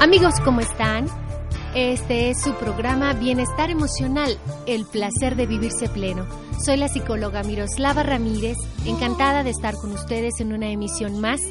Amigos, ¿cómo están? Este es su programa Bienestar Emocional, el placer de vivirse pleno. Soy la psicóloga Miroslava Ramírez, encantada de estar con ustedes en una emisión más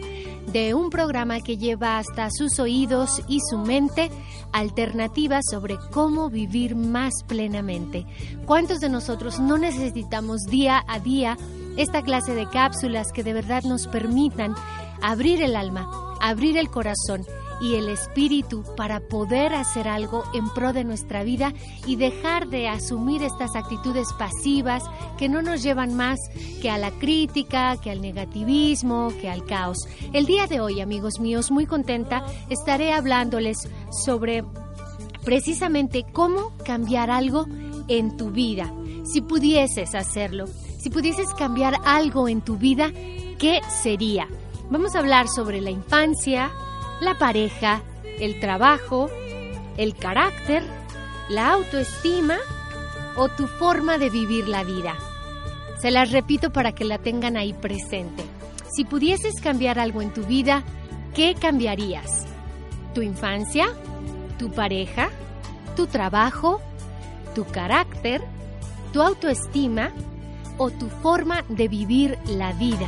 de un programa que lleva hasta sus oídos y su mente alternativas sobre cómo vivir más plenamente. ¿Cuántos de nosotros no necesitamos día a día esta clase de cápsulas que de verdad nos permitan abrir el alma, abrir el corazón y el espíritu para poder hacer algo en pro de nuestra vida y dejar de asumir estas actitudes pasivas que no nos llevan más que a la crítica, que al negativismo, que al caos. El día de hoy, amigos míos, muy contenta, estaré hablándoles sobre precisamente cómo cambiar algo en tu vida. Si pudieses hacerlo, si pudieses cambiar algo en tu vida, ¿qué sería? Vamos a hablar sobre la infancia, la pareja, el trabajo, el carácter, la autoestima o tu forma de vivir la vida. Se las repito para que la tengan ahí presente. Si pudieses cambiar algo en tu vida, ¿qué cambiarías? ¿Tu infancia? ¿Tu pareja? ¿Tu trabajo? ¿Tu carácter? ¿Tu autoestima? ¿O tu forma de vivir la vida?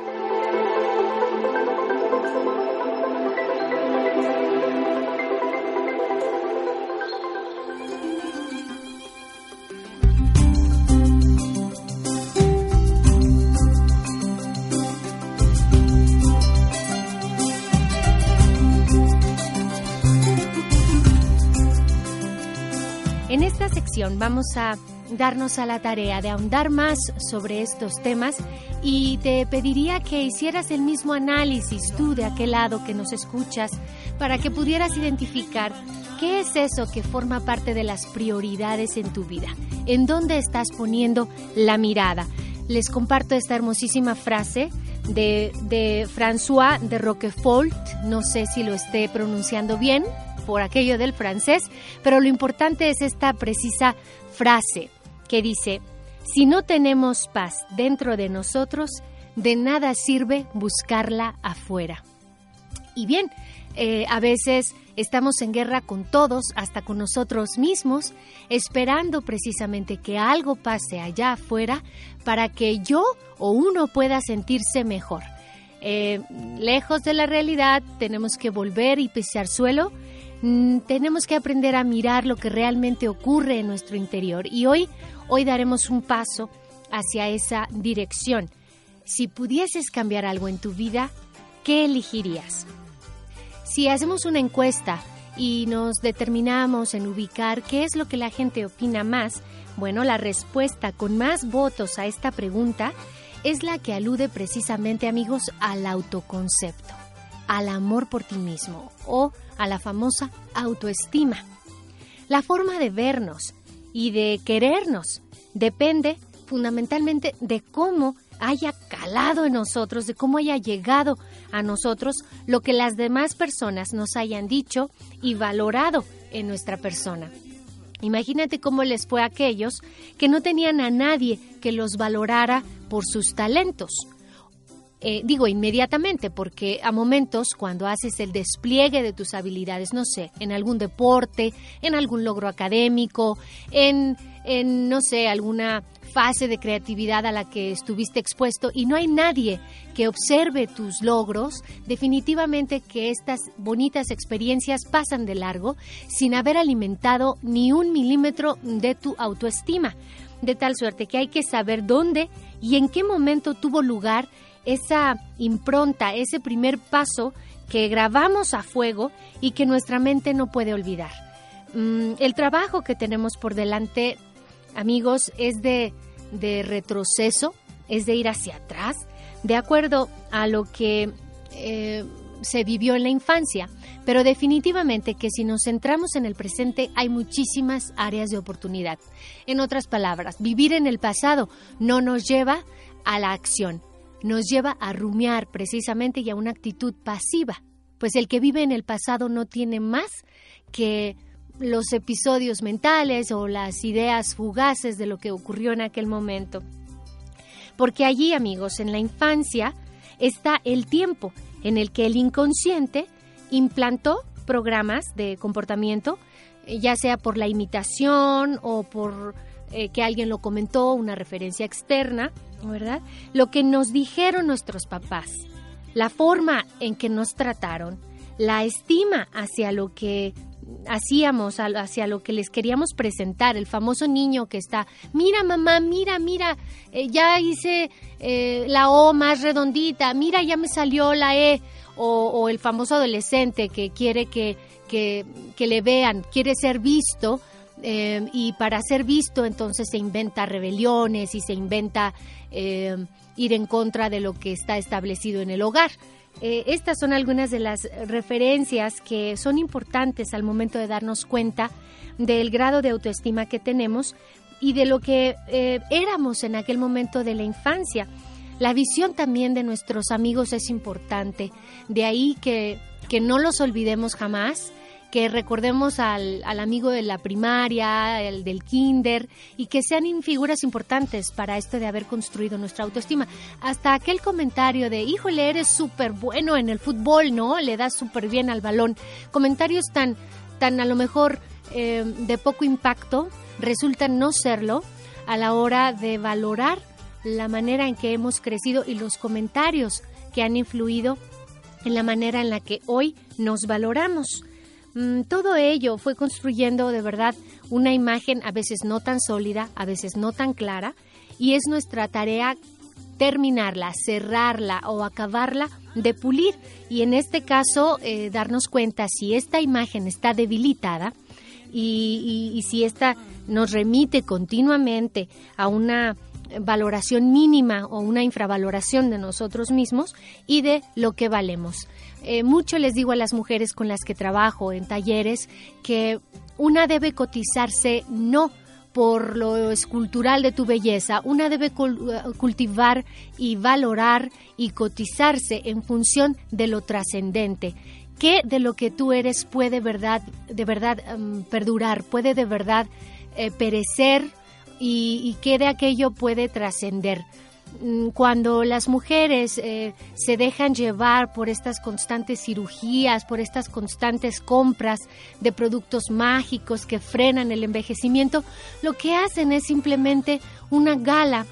Vamos a darnos a la tarea de ahondar más sobre estos temas y te pediría que hicieras el mismo análisis tú de aquel lado que nos escuchas para que pudieras identificar qué es eso que forma parte de las prioridades en tu vida, en dónde estás poniendo la mirada. Les comparto esta hermosísima frase de, de François de Roquefort, no sé si lo esté pronunciando bien, por aquello del francés, pero lo importante es esta precisa frase que dice, si no tenemos paz dentro de nosotros, de nada sirve buscarla afuera. Y bien, eh, a veces estamos en guerra con todos, hasta con nosotros mismos, esperando precisamente que algo pase allá afuera para que yo o uno pueda sentirse mejor. Eh, lejos de la realidad, tenemos que volver y pisar suelo Mm, tenemos que aprender a mirar lo que realmente ocurre en nuestro interior y hoy, hoy daremos un paso hacia esa dirección. Si pudieses cambiar algo en tu vida, ¿qué elegirías? Si hacemos una encuesta y nos determinamos en ubicar qué es lo que la gente opina más, bueno, la respuesta con más votos a esta pregunta es la que alude precisamente, amigos, al autoconcepto, al amor por ti mismo o a la famosa autoestima. La forma de vernos y de querernos depende fundamentalmente de cómo haya calado en nosotros, de cómo haya llegado a nosotros lo que las demás personas nos hayan dicho y valorado en nuestra persona. Imagínate cómo les fue a aquellos que no tenían a nadie que los valorara por sus talentos eh, digo inmediatamente, porque a momentos cuando haces el despliegue de tus habilidades, no sé, en algún deporte, en algún logro académico, en, en no sé, alguna fase de creatividad a la que estuviste expuesto y no hay nadie que observe tus logros, definitivamente que estas bonitas experiencias pasan de largo sin haber alimentado ni un milímetro de tu autoestima. De tal suerte que hay que saber dónde y en qué momento tuvo lugar esa impronta, ese primer paso que grabamos a fuego y que nuestra mente no puede olvidar. Mm, el trabajo que tenemos por delante, amigos, es de, retroceso, es de ir hacia atrás, de acuerdo a lo que eh, se vivió en la infancia, pero definitivamente que si nos centramos en el presente hay muchísimas áreas de oportunidad. En otras palabras, vivir en el pasado no nos lleva a la acción, nos lleva a rumiar precisamente y a una actitud pasiva, pues el que vive en el pasado no tiene más que los episodios mentales o las ideas fugaces de lo que ocurrió en aquel momento. Porque allí, amigos, en la infancia está el tiempo en el que el inconsciente implantó programas de comportamiento, ya sea por la imitación o por eh, que alguien lo comentó, una referencia externa, ¿verdad? Lo que nos dijeron nuestros papás, la forma en que nos trataron, la estima hacia lo que hacíamos, hacia lo que les queríamos presentar, el famoso niño que está, mira mamá, mira, mira, eh, ya hice eh, la O más redondita, mira, ya me salió la E, o, el famoso adolescente que quiere que, que, que le vean, quiere ser visto, eh, y para ser visto entonces se inventa rebeliones y se inventa ir en contra de lo que está establecido en el hogar. Eh, estas son algunas de las referencias que son importantes al momento de darnos cuenta del grado de autoestima que tenemos y de lo que eh, éramos en aquel momento de la infancia. La visión también de nuestros amigos es importante, de ahí que, que no los olvidemos jamás que recordemos al, al, amigo de la primaria, el del kinder, y que sean figuras importantes para esto de haber construido nuestra autoestima. Hasta aquel comentario de, híjole, eres súper bueno en el fútbol, ¿no? Le das súper bien al balón. Comentarios tan, tan a lo mejor eh, de poco impacto resultan no serlo a la hora de valorar la manera en que hemos crecido y los comentarios que han influido en la manera en la que hoy nos valoramos. Mm, todo ello fue construyendo de verdad una imagen a veces no tan sólida, a veces no tan clara, y es nuestra tarea terminarla, cerrarla o acabarla de pulir y en este caso eh, darnos cuenta si esta imagen está debilitada y, y si esta nos remite continuamente a una valoración mínima o una infravaloración de nosotros mismos y de lo que valemos. Eh, mucho les digo a las mujeres con las que trabajo en talleres que una debe cotizarse no por lo escultural de tu belleza, una debe eh, cultivar y valorar y cotizarse en función de lo trascendente. ¿Qué de lo que tú eres puede verdad, de verdad em, perdurar, puede de verdad eh, perecer y, y qué de aquello puede trascender? Mm, cuando las mujeres eh, se dejan llevar por estas constantes cirugías, por estas constantes compras de productos mágicos que frenan el envejecimiento, lo que hacen es simplemente una gala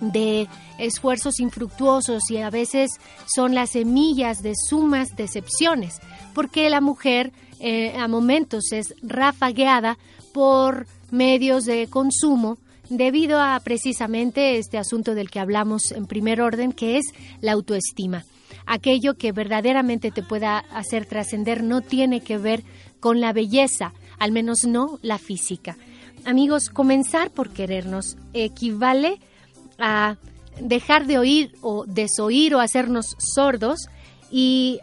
de esfuerzos infructuosos y a veces son las semillas de sumas decepciones, porque la mujer eh, a momentos es rafagueada por medios de consumo debido a precisamente este asunto del que hablamos en primer orden, que es la autoestima. Aquello que verdaderamente te pueda hacer trascender no tiene que ver con la belleza, al menos no la física. Amigos, comenzar por querernos equivale a dejar de oír o desoír o hacernos sordos y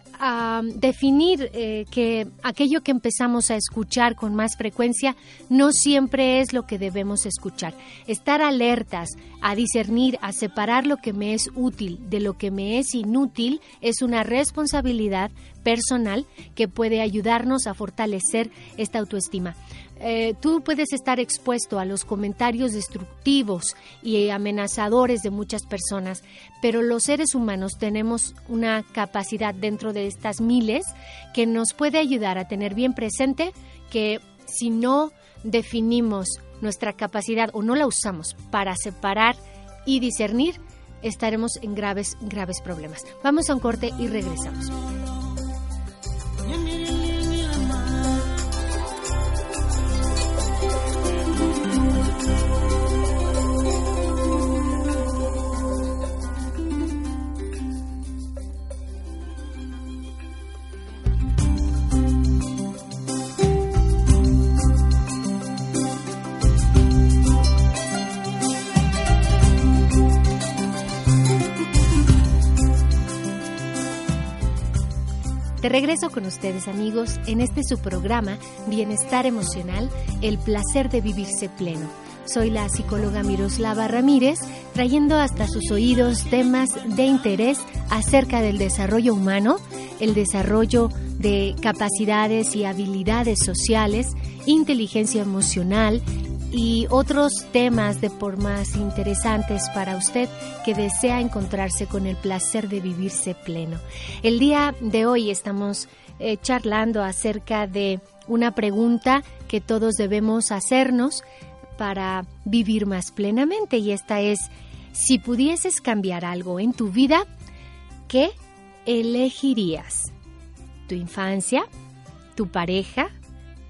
definir eh, que aquello que empezamos a escuchar con más frecuencia no siempre es lo que debemos escuchar. Estar alertas a discernir, a separar lo que me es útil de lo que me es inútil es una responsabilidad personal que puede ayudarnos a fortalecer esta autoestima. Eh, tú puedes estar expuesto a los comentarios destructivos y amenazadores de muchas personas, pero los seres humanos tenemos una capacidad dentro de estas miles que nos puede ayudar a tener bien presente que si no definimos nuestra capacidad o no la usamos para separar y discernir, estaremos en graves, graves problemas. Vamos a un corte y regresamos. Regreso con ustedes amigos en este su programa Bienestar Emocional, el placer de vivirse pleno. Soy la psicóloga Miroslava Ramírez, trayendo hasta sus oídos temas de interés acerca del desarrollo humano, el desarrollo de capacidades y habilidades sociales, inteligencia emocional y otros temas de por más interesantes para usted que desea encontrarse con el placer de vivirse pleno. El día de hoy estamos eh, charlando acerca de una pregunta que todos debemos hacernos para vivir más plenamente y esta es, si pudieses cambiar algo en tu vida, ¿qué elegirías? ¿Tu infancia? ¿Tu pareja?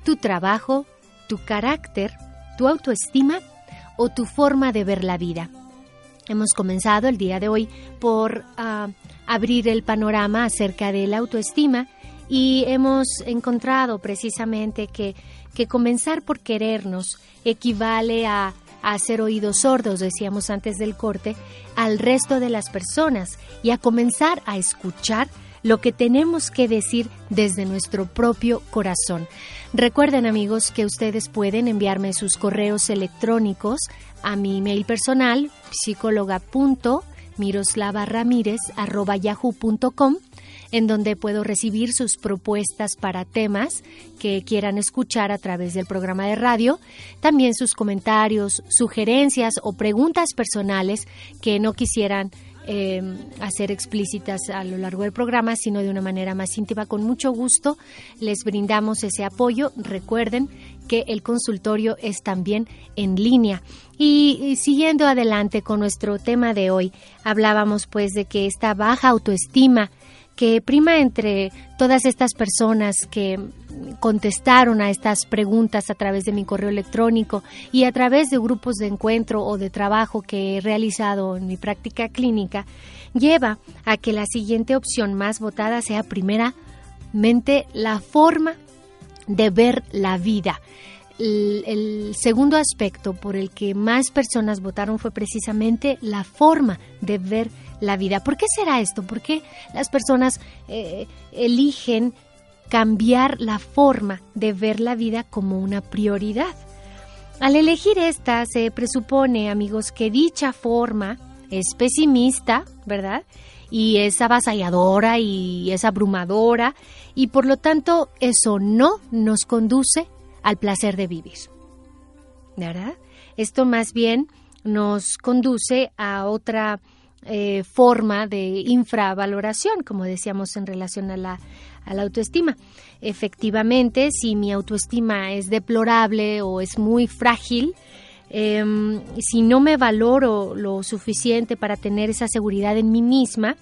¿Tu trabajo? ¿Tu carácter? Tu autoestima o tu forma de ver la vida. Hemos comenzado el día de hoy por ah, abrir el panorama acerca de la autoestima y hemos encontrado precisamente que, que comenzar por querernos equivale a, a hacer oídos sordos, decíamos antes del corte, al resto de las personas y a comenzar a escuchar lo que tenemos que decir desde nuestro propio corazón. Recuerden amigos que ustedes pueden enviarme sus correos electrónicos a mi email personal psicóloga.miroslavaramírez.yahoo.com en donde puedo recibir sus propuestas para temas que quieran escuchar a través del programa de radio, también sus comentarios, sugerencias o preguntas personales que no quisieran eh, hacer explícitas a lo largo del programa, sino de una manera más íntima. Con mucho gusto les brindamos ese apoyo. Recuerden que el consultorio es también en línea. Y, siguiendo adelante con nuestro tema de hoy, hablábamos pues de que esta baja autoestima que prima entre todas estas personas que contestaron a estas preguntas a través de mi correo electrónico y a través de grupos de encuentro o de trabajo que he realizado en mi práctica clínica, lleva a que la siguiente opción más votada sea primeramente la forma de ver la vida. El, segundo aspecto por el que más personas votaron fue precisamente la forma de ver la vida. ¿Por qué será esto? ¿Por qué las personas eh, eligen cambiar la forma de ver la vida como una prioridad. Al elegir esta, se presupone, amigos, que dicha forma es pesimista, ¿verdad? Y es avasalladora y es abrumadora, y por lo tanto eso no nos conduce al placer de vivir, ¿verdad? Esto más bien nos conduce a otra eh, forma de infravaloración, como decíamos en relación a la, a la autoestima. Efectivamente, si mi autoestima es deplorable o es muy frágil, em, si no me valoro lo suficiente para tener esa seguridad en mí misma,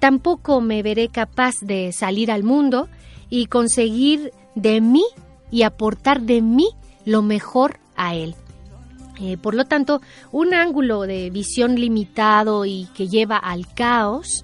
tampoco me veré capaz de salir al mundo y conseguir de mí y aportar de mí lo mejor a él. Eh, por lo tanto, un ángulo de visión limitado y que lleva al caos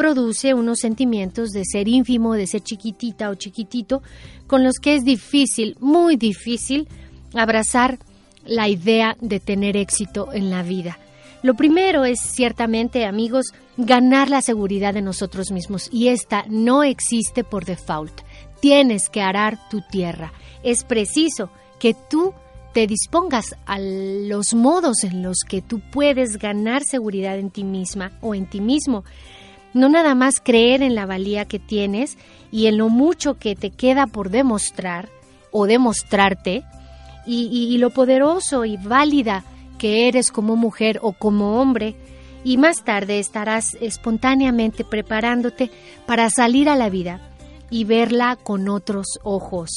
produce unos sentimientos de ser ínfimo, de ser chiquitita o chiquitito, con los que es difícil, muy difícil, abrazar la idea de tener éxito en la vida. Lo primero es ciertamente, amigos, ganar la seguridad de nosotros mismos y esta no existe por default. Tienes que arar tu tierra. Es preciso que tú te dispongas a los modos en los que tú puedes ganar seguridad en ti misma o en ti mismo. No nada más creer en la valía que tienes y en lo mucho que te queda por demostrar o demostrarte y, lo poderoso y válida que eres como mujer o como hombre y más tarde estarás espontáneamente preparándote para salir a la vida y verla con otros ojos,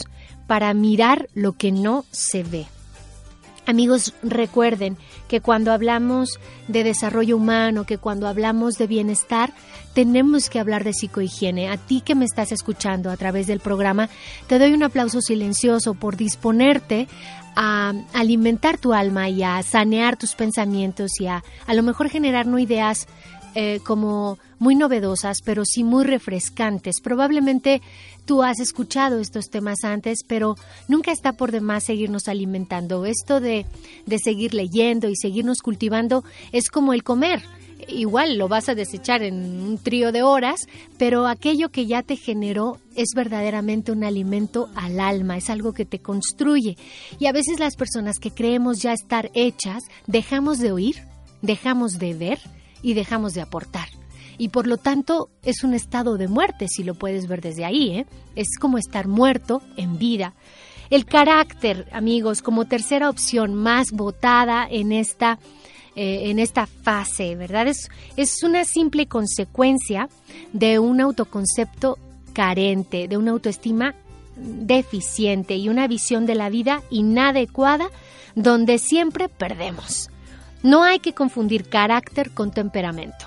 para mirar lo que no se ve. Amigos, recuerden que cuando hablamos de desarrollo humano, que cuando hablamos de bienestar, tenemos que hablar de psicohigiene. A ti que me estás escuchando a través del programa, te doy un aplauso silencioso por disponerte a alimentar tu alma y a sanear tus pensamientos y a a lo mejor generar no ideas eh, como muy novedosas, pero sí muy refrescantes. Probablemente tú has escuchado estos temas antes, pero nunca está por demás seguirnos alimentando. Esto de, de seguir leyendo y seguirnos cultivando es como el comer. igual lo vas a desechar en un trío de horas, pero aquello que ya te generó es verdaderamente un alimento al alma, es algo que te construye. Y a veces las personas que creemos ya estar hechas, dejamos de oír, dejamos de ver y dejamos de aportar. Y por lo tanto es un estado de muerte, si lo puedes ver desde ahí. ¿eh? Es como estar muerto en vida. El carácter, amigos, como tercera opción más votada en esta eh, en esta fase, ¿verdad? Es, es una simple consecuencia de un autoconcepto carente, de una autoestima deficiente y una visión de la vida inadecuada donde siempre perdemos. No hay que confundir carácter con temperamento.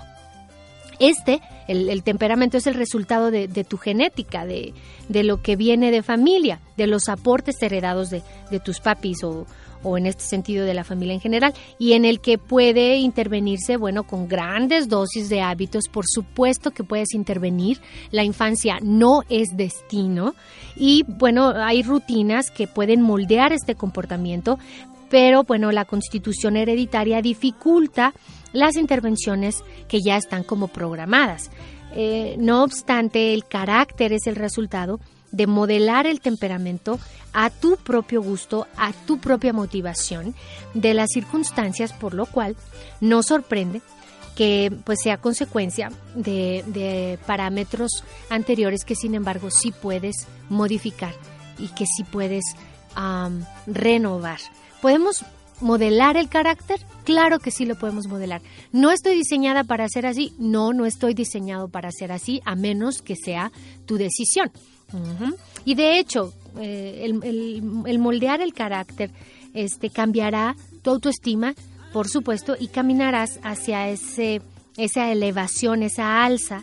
Este, el, temperamento es el resultado de, tu genética, de, lo que viene de familia, de los aportes heredados de, de tus papis o, o en este sentido de la familia en general, y en el que puede intervenirse, bueno, con grandes dosis de hábitos, por supuesto que puedes intervenir, la infancia no es destino, y bueno, hay rutinas que pueden moldear este comportamiento, pero bueno, la constitución hereditaria dificulta las intervenciones que ya están como programadas. Eh, no obstante, el carácter es el resultado de modelar el temperamento a tu propio gusto, a tu propia motivación de las circunstancias, por lo cual no sorprende que pues sea consecuencia de, parámetros anteriores que sin embargo sí puedes modificar y que sí puedes renovar. ¿Podemos modelar el carácter? Claro que sí lo podemos modelar. No estoy diseñada para ser así, no, no estoy diseñado para ser así, a menos que sea tu decisión. Y de hecho, eh, el, moldear el carácter este, cambiará tu autoestima, por supuesto, y caminarás hacia ese, esa elevación, esa alza,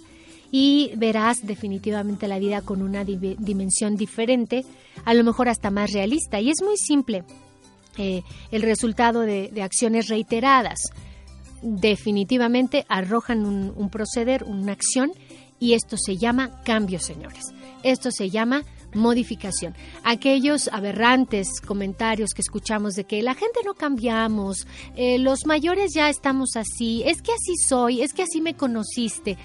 y verás definitivamente la vida con una dimensión diferente, a lo mejor hasta más realista. Y es muy simple eh, el resultado de, acciones reiteradas. Definitivamente arrojan un proceder, una acción, y esto se llama cambio, señores. Esto se llama modificación. Aquellos aberrantes comentarios que escuchamos de que la gente no cambiamos, eh, los mayores ya estamos así, es que así soy, es que así me conociste.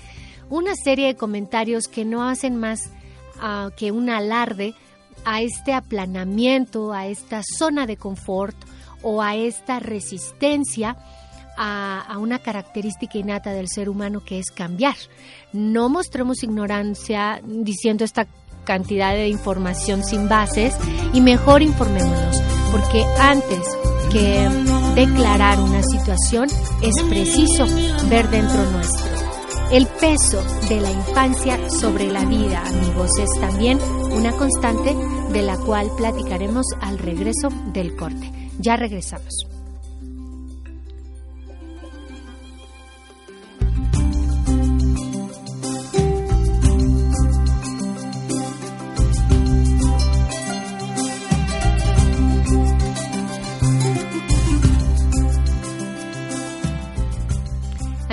Una serie de comentarios que no hacen más ah, que un alarde a este aplanamiento, a esta zona de confort o a esta resistencia a, una característica innata del ser humano que es cambiar. No mostremos ignorancia diciendo esta cantidad de información sin bases y mejor informémonos, porque antes que declarar una situación es preciso ver dentro nuestro. El peso de la infancia sobre la vida, amigos, es también una constante de la cual platicaremos al regreso del corte. Ya regresamos.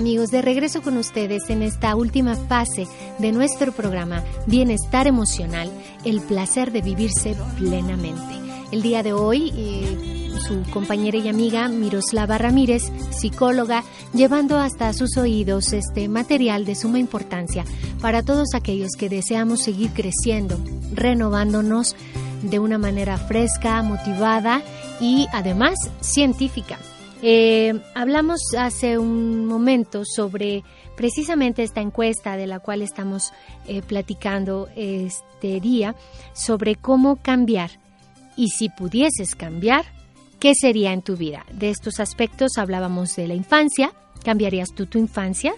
Amigos, de regreso con ustedes en esta última fase de nuestro programa Bienestar Emocional, el placer de vivirse plenamente. El día de hoy, eh, su compañera y amiga Miroslava Ramírez, psicóloga, llevando hasta sus oídos este material de suma importancia para todos aquellos que deseamos seguir creciendo, renovándonos de una manera fresca, motivada y además científica. Eh, hablamos hace un momento sobre precisamente esta encuesta de la cual estamos eh, platicando este día, sobre cómo cambiar. Y si pudieses cambiar, ¿qué sería en tu vida? De estos aspectos hablábamos de la infancia. ¿Cambiarías tú tu infancia?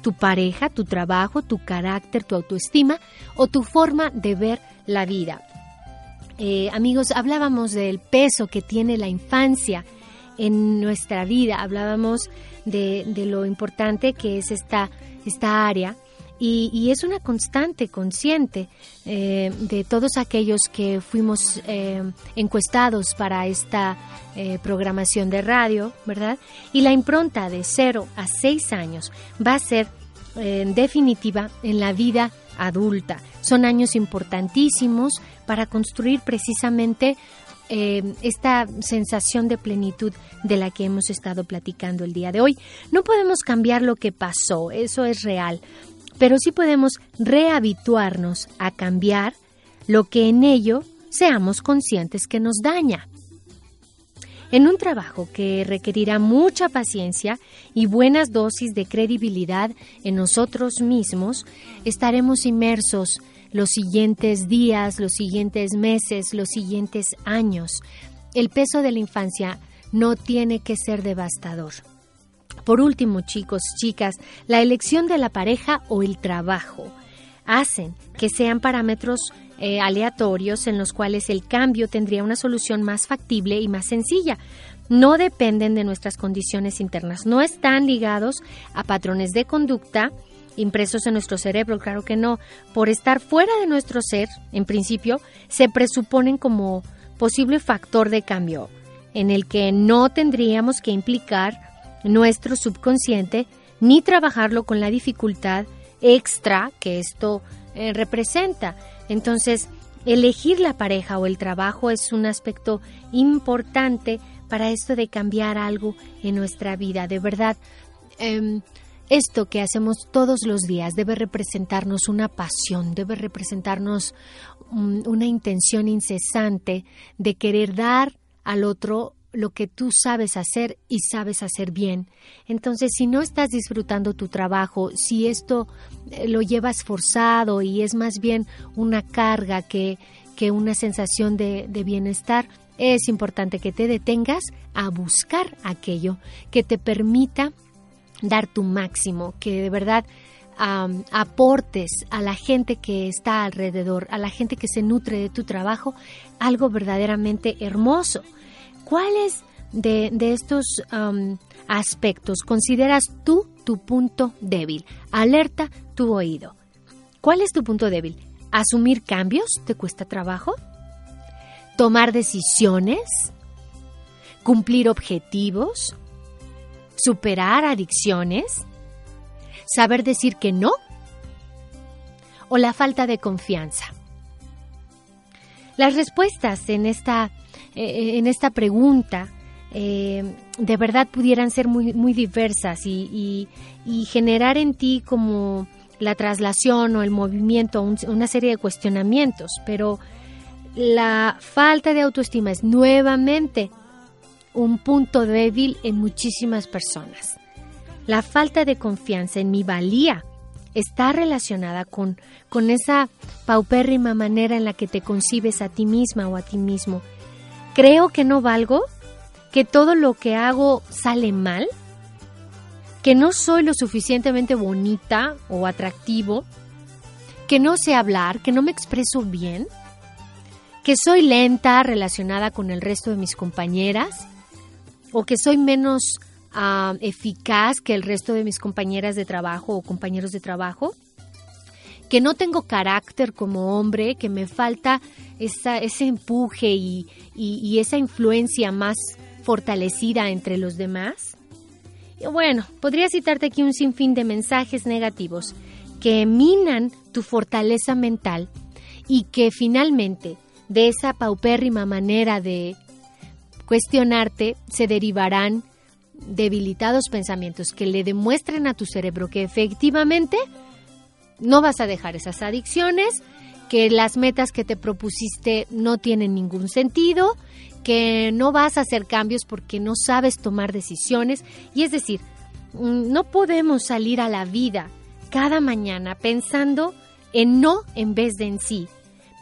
¿Tu pareja, tu trabajo, tu carácter, tu autoestima o tu forma de ver la vida? Eh, amigos, hablábamos del peso que tiene la infancia en nuestra vida. Hablábamos de, lo importante que es esta, esta área y, es una constante consciente eh, de todos aquellos que fuimos eh, encuestados para esta eh, programación de radio, ¿verdad? Y la impronta de 0 a 6 años va a ser definitiva en la vida adulta. Son años importantísimos para construir precisamente eh, esta sensación de plenitud de la que hemos estado platicando el día de hoy. No podemos cambiar lo que pasó, eso es real, pero sí podemos rehabituarnos a cambiar lo que en ello seamos conscientes que nos daña. En un trabajo que requerirá mucha paciencia y buenas dosis de credibilidad en nosotros mismos, estaremos inmersos los siguientes días, los siguientes meses, los siguientes años. El peso de la infancia no tiene que ser devastador. Por último, chicos, chicas, la elección de la pareja o el trabajo hacen que sean parámetros eh, aleatorios en los cuales el cambio tendría una solución más factible y más sencilla. No dependen de nuestras condiciones internas, no están ligados a patrones de conducta impresos en nuestro cerebro, claro que no. Por estar fuera de nuestro ser, en principio, se presuponen como posible factor de cambio, en el que no tendríamos que implicar nuestro subconsciente ni trabajarlo con la dificultad extra que esto eh, representa. Entonces, elegir la pareja o el trabajo es un aspecto importante para esto de cambiar algo en nuestra vida. De verdad, em, esto que hacemos todos los días debe representarnos una pasión, debe representarnos una intención incesante de querer dar al otro lo que tú sabes hacer y sabes hacer bien. Entonces, si no estás disfrutando tu trabajo, si esto eh, lo llevas forzado y es más bien una carga que, que una sensación de, de bienestar, es importante que te detengas a buscar aquello que te permita dar tu máximo, que de verdad aportes a la gente que está alrededor, a la gente que se nutre de tu trabajo, algo verdaderamente hermoso. ¿Cuáles de, estos aspectos consideras tú tu punto débil? Alerta tu oído. ¿Cuál es tu punto débil? ¿Asumir cambios te cuesta trabajo? ¿Tomar decisiones? ¿Cumplir objetivos? Superar adicciones, saber decir que no o la falta de confianza. Las respuestas en esta, eh, en esta pregunta eh, de verdad pudieran ser muy, muy diversas y, generar en ti como la traslación o el movimiento, una serie de cuestionamientos, pero la falta de autoestima es nuevamente un punto débil en muchísimas personas. La falta de confianza en mi valía está relacionada con, con esa paupérrima manera en la que te concibes a ti misma o a ti mismo. Creo que no valgo, que todo lo que hago sale mal, que no soy lo suficientemente bonita o atractivo, que no sé hablar, que no me expreso bien, que soy lenta relacionada con el resto de mis compañeras, o que soy menos ah, eficaz que el resto de mis compañeras de trabajo o compañeros de trabajo, que no tengo carácter como hombre, que me falta ese empuje y, esa influencia más fortalecida entre los demás. Y bueno, podría citarte aquí un sinfín de mensajes negativos que minan tu fortaleza mental y que finalmente de esa paupérrima manera de cuestionarte, se derivarán debilitados pensamientos que le demuestren a tu cerebro que efectivamente no vas a dejar esas adicciones, que las metas que te propusiste no tienen ningún sentido, que no vas a hacer cambios porque no sabes tomar decisiones. Y es decir, mm, no podemos salir a la vida cada mañana pensando en no en vez de en sí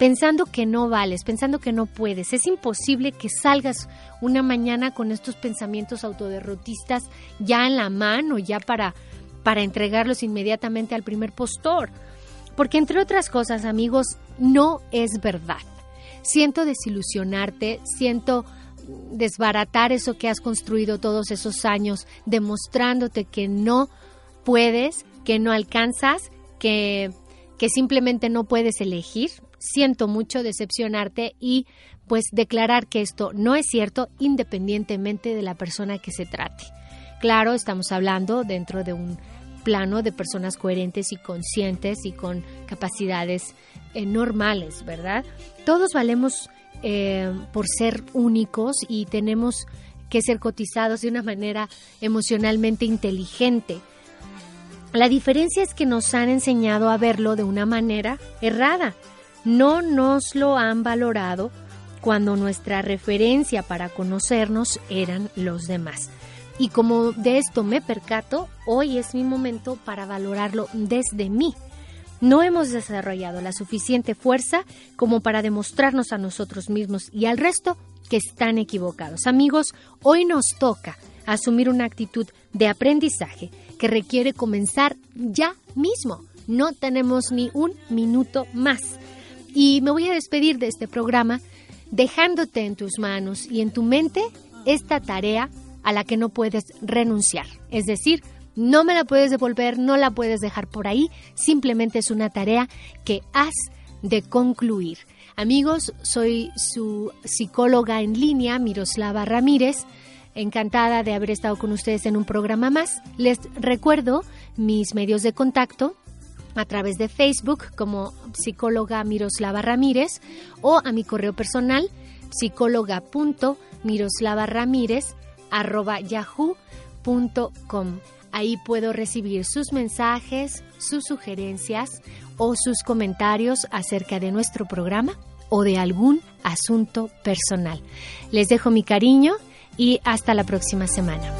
pensando que no vales, pensando que no puedes. Es imposible que salgas una mañana con estos pensamientos autoderrotistas ya en la mano, ya para, para entregarlos inmediatamente al primer postor. Porque entre otras cosas, amigos, no es verdad. Siento desilusionarte, siento desbaratar eso que has construido todos esos años, demostrándote que no puedes, que no alcanzas, que, que simplemente no puedes elegir siento mucho decepcionarte y pues declarar que esto no es cierto independientemente de la persona que se trate. Claro, estamos hablando dentro de un plano de personas coherentes y conscientes y con capacidades eh, normales, ¿verdad? Todos valemos eh, por ser únicos y tenemos que ser cotizados de una manera emocionalmente inteligente. La diferencia es que nos han enseñado a verlo de una manera errada. No nos lo han valorado cuando nuestra referencia para conocernos eran los demás. Y como de esto me percato, hoy es mi momento para valorarlo desde mí. No hemos desarrollado la suficiente fuerza como para demostrarnos a nosotros mismos y al resto que están equivocados. Amigos, hoy nos toca asumir una actitud de aprendizaje que requiere comenzar ya mismo. No tenemos ni un minuto más. Y me voy a despedir de este programa dejándote en tus manos y en tu mente esta tarea a la que no puedes renunciar. Es decir, no me la puedes devolver, no la puedes dejar por ahí, simplemente es una tarea que has de concluir. Amigos, soy su psicóloga en línea, Miroslava Ramírez. Encantada de haber estado con ustedes en un programa más. Les recuerdo mis medios de contacto a través de Facebook como psicóloga Miroslava Ramírez o a mi correo personal yahoo.com Ahí puedo recibir sus mensajes, sus sugerencias o sus comentarios acerca de nuestro programa o de algún asunto personal. Les dejo mi cariño y hasta la próxima semana.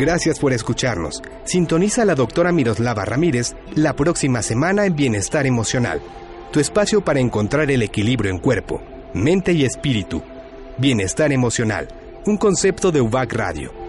Gracias por escucharnos. Sintoniza a la doctora Miroslava Ramírez la próxima semana en Bienestar Emocional, tu espacio para encontrar el equilibrio en cuerpo, mente y espíritu. Bienestar Emocional, un concepto de UBAC Radio